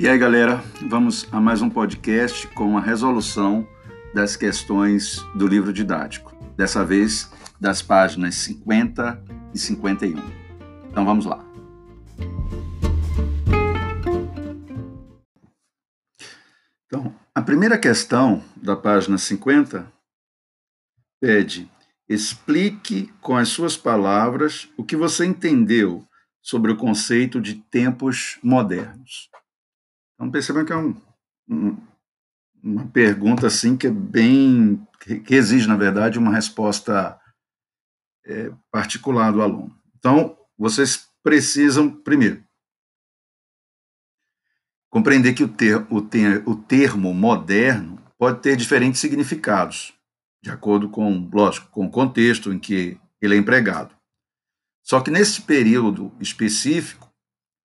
E aí, galera, vamos a mais um podcast com a resolução das questões do livro didático. Dessa vez, das páginas 50 e 51. Então vamos lá. Então, a primeira questão da página 50 pede: explique com as suas palavras o que você entendeu sobre o conceito de tempos modernos. Então percebam que é um, um, uma pergunta assim que é bem que exige na verdade uma resposta é, particular do aluno. Então vocês precisam primeiro compreender que o, ter, o, ter, o termo moderno pode ter diferentes significados de acordo com, lógico, com o contexto em que ele é empregado. Só que nesse período específico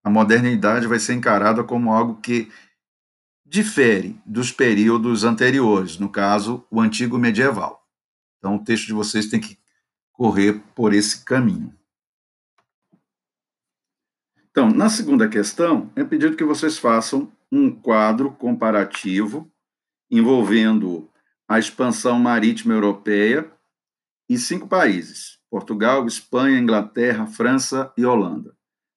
a modernidade vai ser encarada como algo que difere dos períodos anteriores, no caso, o antigo medieval. Então, o texto de vocês tem que correr por esse caminho. Então, na segunda questão, é pedido que vocês façam um quadro comparativo envolvendo a expansão marítima europeia e cinco países: Portugal, Espanha, Inglaterra, França e Holanda.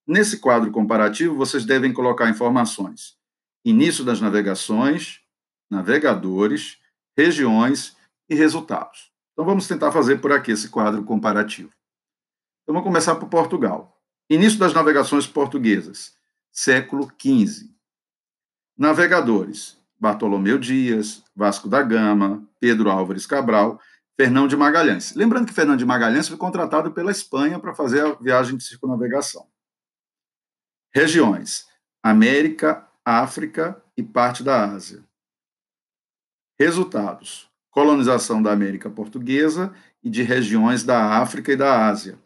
Nesse quadro comparativo, vocês devem colocar informações: início das navegações, navegadores, regiões e resultados. Então vamos tentar fazer por aqui esse quadro comparativo. Então vamos começar por Portugal. Início das navegações portuguesas, século XV. Navegadores: Bartolomeu Dias, Vasco da Gama, Pedro Álvares Cabral, Fernão de Magalhães. Lembrando que Fernão de Magalhães foi contratado pela Espanha para fazer a viagem de circunnavegação. Regiões: América, África e parte da Ásia. Resultados: colonização da América Portuguesa e de regiões da África e da Ásia.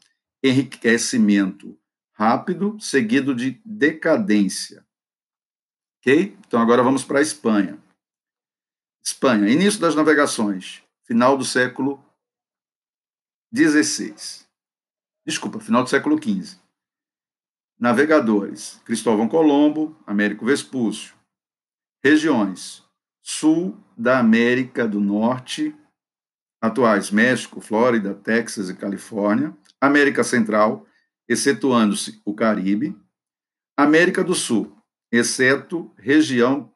Enriquecimento rápido, seguido de decadência. Ok? Então agora vamos para a Espanha. Espanha, início das navegações, final do século XVI. Desculpa, final do século XV. Navegadores: Cristóvão Colombo, Américo Vespúcio. Regiões: Sul da América do Norte, atuais México, Flórida, Texas e Califórnia. América Central, excetuando-se o Caribe. América do Sul, exceto região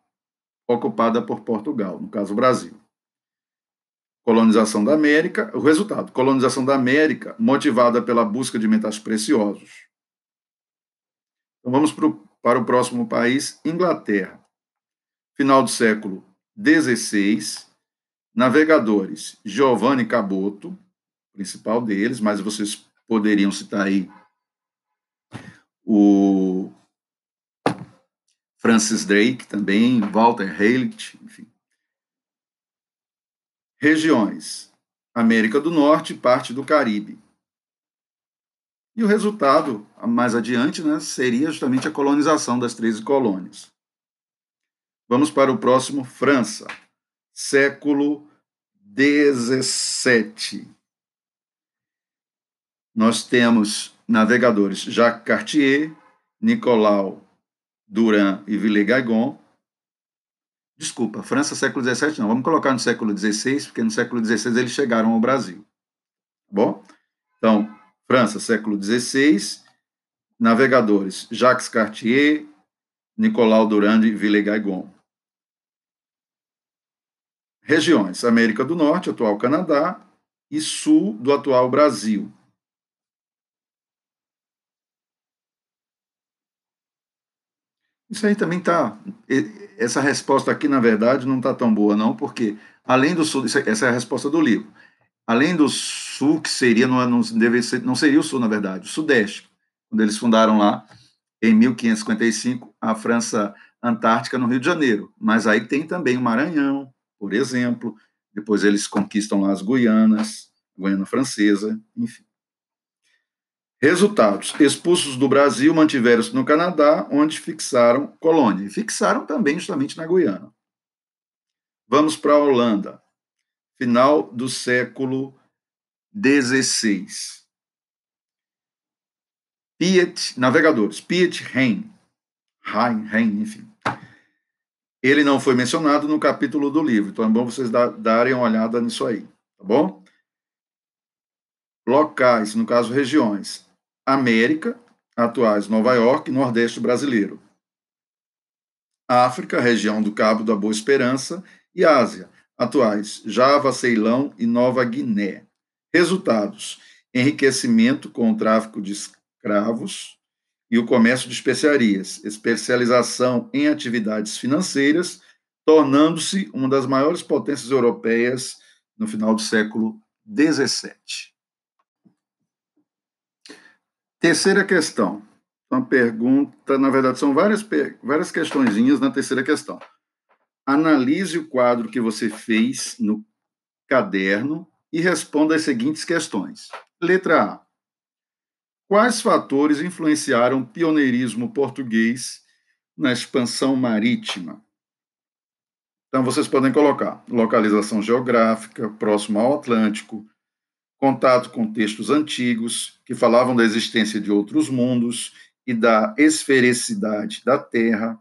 ocupada por Portugal, no caso Brasil. Colonização da América, o resultado: colonização da América motivada pela busca de metais preciosos. Então vamos pro, para o próximo país, Inglaterra. Final do século XVI, navegadores Giovanni Caboto, principal deles, mas vocês poderiam citar aí o Francis Drake também, Walter Haylick, enfim. Regiões: América do Norte e parte do Caribe. E o resultado, mais adiante, né, seria justamente a colonização das 13 colônias. Vamos para o próximo, França, século 17. Nós temos navegadores Jacques Cartier, Nicolau Duran e Villegagnon. Desculpa, França século XVII não, vamos colocar no século XVI, porque no século XVI eles chegaram ao Brasil. Tá bom? Então, França, século XVI, navegadores Jacques Cartier, Nicolau Durand e Villegagnon. Regiões: América do Norte, atual Canadá, e sul do atual Brasil. Isso aí também está. Essa resposta aqui, na verdade, não está tão boa, não, porque além do sul, essa é a resposta do livro além do sul, que seria, não, não, deve ser, não seria o sul, na verdade, o sudeste, quando eles fundaram lá, em 1555, a França Antártica no Rio de Janeiro. Mas aí tem também o Maranhão, por exemplo, depois eles conquistam lá as Guianas, Guiana Francesa, enfim. Resultados: expulsos do Brasil, mantiveram-se no Canadá, onde fixaram colônia. E fixaram também justamente na Guiana. Vamos para a Holanda final do século XVI. Piet, navegadores, Piet Hein, Hein, Hein, enfim. Ele não foi mencionado no capítulo do livro, então é bom vocês darem uma olhada nisso aí, tá bom? Locais, no caso regiões: América, atuais Nova York Nordeste brasileiro. África, região do Cabo da Boa Esperança, e Ásia, atuais Java, Ceilão e Nova Guiné. Resultados: enriquecimento com o tráfico de escravos e o comércio de especiarias, especialização em atividades financeiras, tornando-se uma das maiores potências europeias no final do século XVII. Terceira questão. Uma pergunta, na verdade, são várias, várias questõezinhas na terceira questão. Analise o quadro que você fez no caderno e responda as seguintes questões. Letra A. Quais fatores influenciaram o pioneirismo português na expansão marítima? Então, vocês podem colocar localização geográfica, próximo ao Atlântico, contato com textos antigos que falavam da existência de outros mundos e da esfericidade da Terra,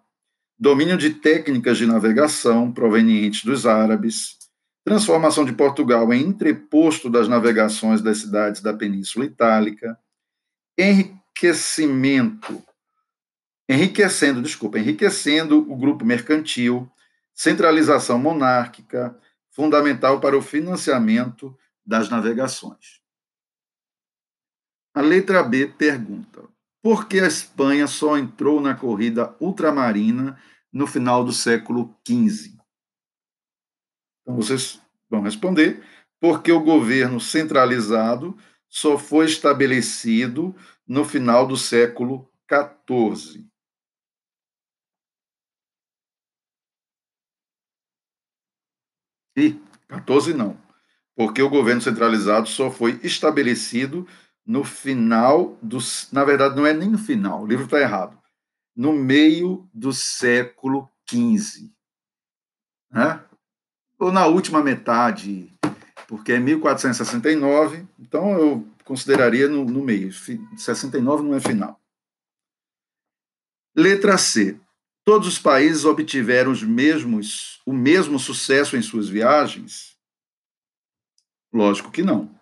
domínio de técnicas de navegação provenientes dos árabes, transformação de Portugal em entreposto das navegações das cidades da Península Itálica, enriquecimento, enriquecendo, desculpa, enriquecendo o grupo mercantil, centralização monárquica, fundamental para o financiamento das navegações. A letra B pergunta: por que a Espanha só entrou na corrida ultramarina no final do século XV? Então vocês vão responder: porque o governo centralizado só foi estabelecido no final do século XIV. E 14 não porque o governo centralizado só foi estabelecido no final dos. Na verdade, não é nem no final, o livro está errado. No meio do século XV. Né? Ou na última metade, porque é 1469, então eu consideraria no, no meio. 69 não é final. Letra C. Todos os países obtiveram os mesmos, o mesmo sucesso em suas viagens? Lógico que não.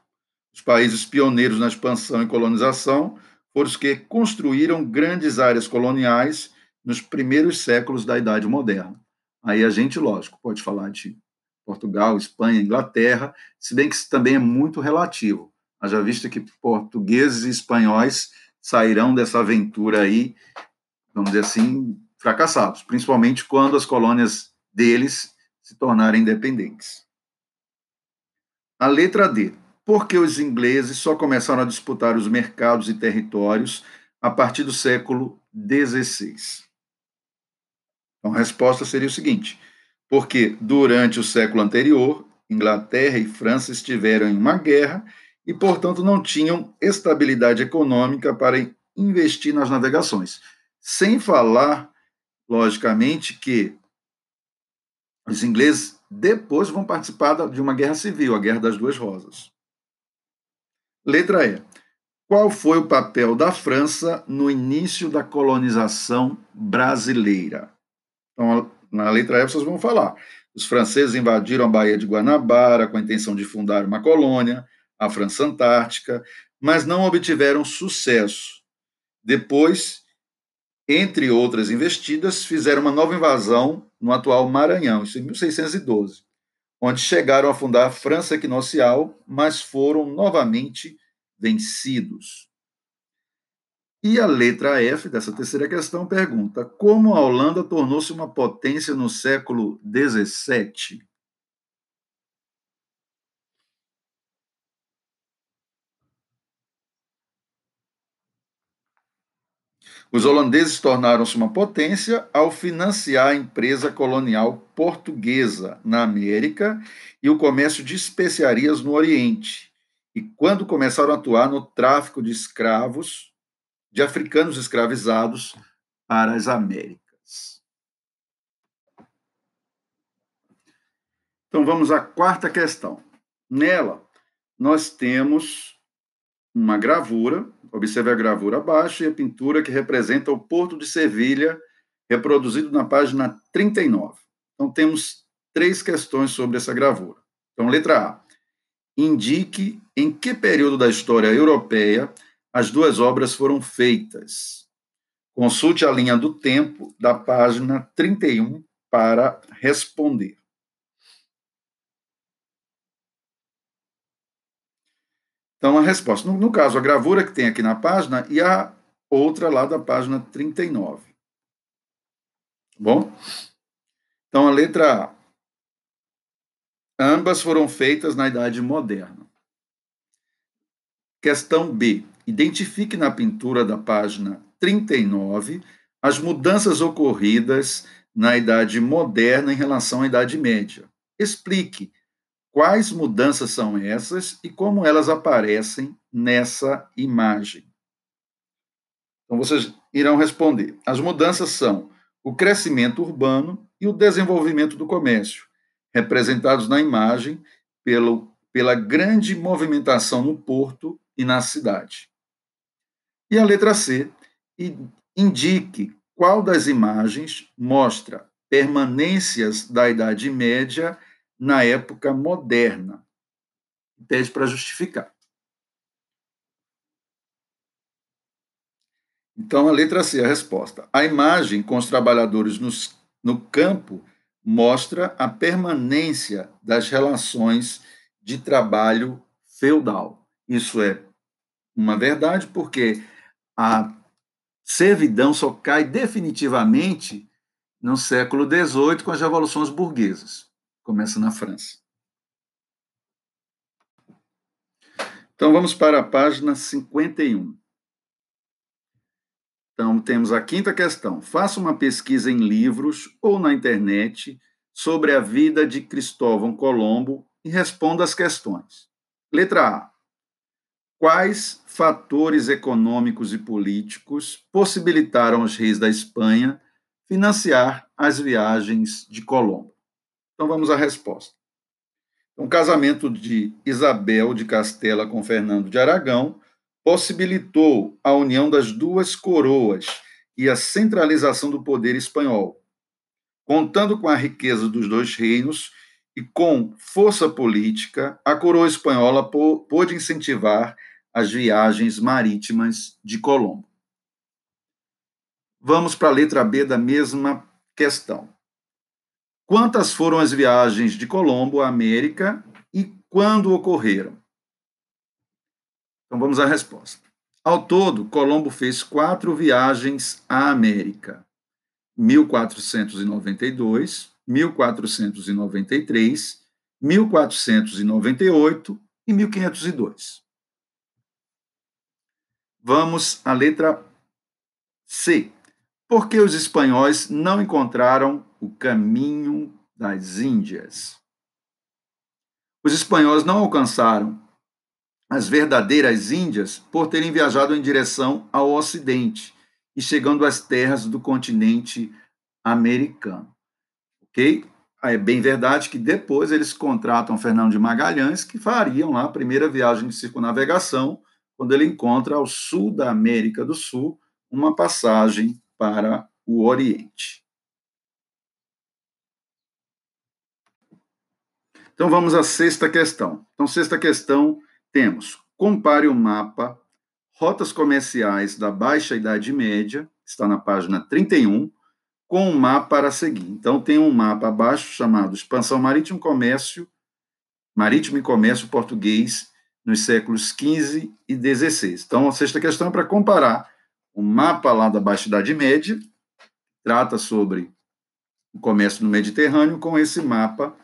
Os países pioneiros na expansão e colonização foram os que construíram grandes áreas coloniais nos primeiros séculos da Idade Moderna. Aí a gente, lógico, pode falar de Portugal, Espanha, Inglaterra, se bem que isso também é muito relativo. Haja vista que portugueses e espanhóis sairão dessa aventura aí, vamos dizer assim, fracassados, principalmente quando as colônias deles se tornarem independentes. A letra D. Por que os ingleses só começaram a disputar os mercados e territórios a partir do século XVI? Então, a resposta seria o seguinte: porque durante o século anterior, Inglaterra e França estiveram em uma guerra e, portanto, não tinham estabilidade econômica para investir nas navegações. Sem falar, logicamente, que os ingleses depois vão participar de uma guerra civil, a Guerra das Duas Rosas. Letra E. Qual foi o papel da França no início da colonização brasileira? Então, na letra E vocês vão falar. Os franceses invadiram a Baía de Guanabara com a intenção de fundar uma colônia, a França Antártica, mas não obtiveram sucesso. Depois entre outras investidas, fizeram uma nova invasão no atual Maranhão, isso em 1612, onde chegaram a fundar a França Equinocial, mas foram novamente vencidos. E a letra F dessa terceira questão pergunta: como a Holanda tornou-se uma potência no século XVII? Os holandeses tornaram-se uma potência ao financiar a empresa colonial portuguesa na América e o comércio de especiarias no Oriente. E quando começaram a atuar no tráfico de escravos, de africanos escravizados para as Américas. Então vamos à quarta questão. Nela, nós temos uma gravura, observe a gravura abaixo e a pintura que representa o Porto de Sevilha, reproduzido na página 39. Então, temos três questões sobre essa gravura. Então, letra A. Indique em que período da história europeia as duas obras foram feitas. Consulte a linha do tempo da página 31 para responder. Então, a resposta. No, no, caso, a gravura que tem aqui na página e a outra lá da página 39. Bom? Então, a letra A. Ambas foram feitas na Idade Moderna. Questão B. Identifique na pintura da página 39 as mudanças ocorridas na Idade Moderna em relação à Idade Média. Explique quais mudanças são essas e como elas aparecem nessa imagem. Então, vocês irão responder. As mudanças são o crescimento urbano e o desenvolvimento do comércio, representados na imagem pelo, pela grande movimentação no porto e na cidade. E a letra C, indique qual das imagens mostra permanências da Idade Média na época moderna. Pede para justificar. Então, a letra C, a resposta. A imagem com os trabalhadores nos, no campo mostra a permanência das relações de trabalho feudal. Isso é uma verdade, porque a servidão só cai definitivamente no século XVIII com as revoluções burguesas. Começa na França. Então vamos para a página 51. Então temos a quinta questão. Faça uma pesquisa em livros ou na internet sobre a vida de Cristóvão Colombo e responda as questões. Letra A. Quais fatores econômicos e políticos possibilitaram aos reis da Espanha financiar as viagens de Colombo? Então vamos à resposta. Então, o casamento de Isabel de Castela com Fernando de Aragão possibilitou a união das duas coroas e a centralização do poder espanhol. Contando com a riqueza dos dois reinos e com força política, a coroa espanhola pôde incentivar as viagens marítimas de Colombo. Vamos para a letra B da mesma questão. Quantas foram as viagens de Colombo à América e quando ocorreram? Então vamos à resposta. Ao todo, Colombo fez quatro viagens à América: 1492, 1493, 1498 e 1502. Vamos à letra C. Por que os espanhóis não encontraram o caminho das Índias? Os espanhóis não alcançaram as verdadeiras Índias por terem viajado em direção ao Ocidente e chegando às terras do continente americano. Ok? É bem verdade que depois eles contratam Fernando de Magalhães, que fariam lá a primeira viagem de circunnavegação quando ele encontra ao sul da América do Sul uma passagem para o Oriente. Então vamos à sexta questão. Então, sexta questão, temos compare o mapa Rotas Comerciais da Baixa Idade Média, está na página 31, com um mapa a seguir. Então, tem um mapa abaixo chamado Expansão Marítimo Comércio, Marítimo e Comércio Português nos séculos XV e XVI. Então, a sexta questão é para comparar o mapa lá da Baixa Idade Média, trata sobre o comércio no Mediterrâneo, com esse mapa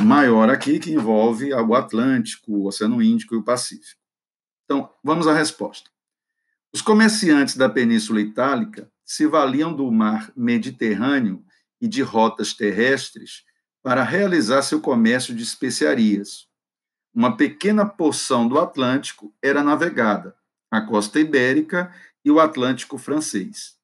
maior aqui, que envolve o Atlântico, o Oceano Índico e o Pacífico. Então, vamos à resposta. Os comerciantes da Península Itálica se valiam do mar Mediterrâneo e de rotas terrestres para realizar seu comércio de especiarias, uma pequena porção do Atlântico era navegada, a costa ibérica e o Atlântico francês.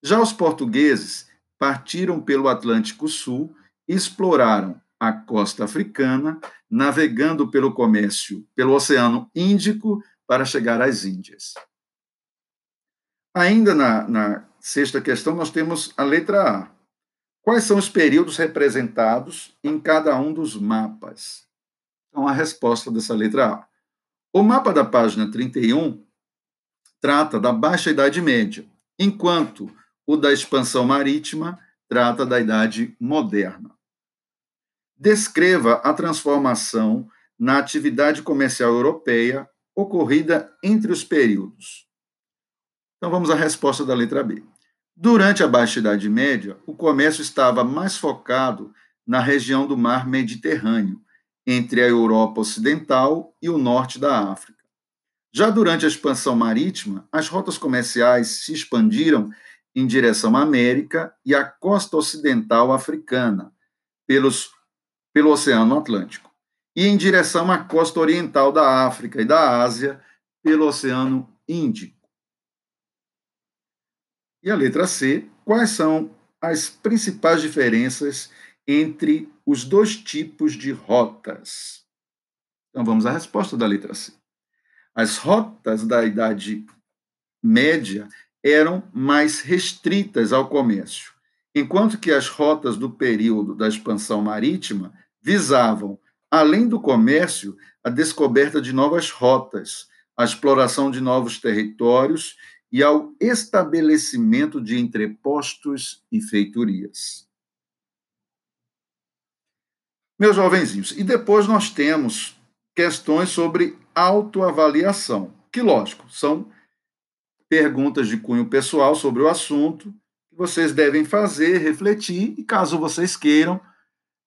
Já os portugueses partiram pelo Atlântico Sul e exploraram a costa africana, navegando pelo comércio pelo Oceano Índico para chegar às Índias. Ainda na, na sexta questão, nós temos a letra A. Quais são os períodos representados em cada um dos mapas? Então, a resposta dessa letra A. O mapa da página 31 trata da Baixa Idade Média, enquanto o da expansão marítima trata da Idade Moderna. Descreva a transformação na atividade comercial europeia ocorrida entre os períodos. Então vamos à resposta da letra B. Durante a Baixa Idade Média, o comércio estava mais focado na região do mar Mediterrâneo, entre a Europa Ocidental e o norte da África. Já durante a expansão marítima, as rotas comerciais se expandiram em direção à América e à costa ocidental africana, pelos, pelo Oceano Atlântico, e em direção à costa oriental da África e da Ásia, pelo Oceano Índico. E a letra C, quais são as principais diferenças entre os dois tipos de rotas? Então vamos à resposta da letra C. As rotas da Idade Média eram mais restritas ao comércio, enquanto que as rotas do período da expansão marítima visavam, além do comércio, a descoberta de novas rotas, a exploração de novos territórios e ao estabelecimento de entrepostos e feitorias. Meus jovenzinhos, e depois nós temos questões sobre autoavaliação, que, lógico, são perguntas de cunho pessoal sobre o assunto que vocês devem fazer, refletir e, caso vocês queiram,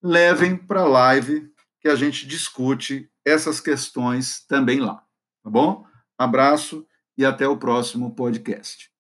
levem para a live que a gente discute essas questões também lá. Tá bom? Abraço e até o próximo podcast.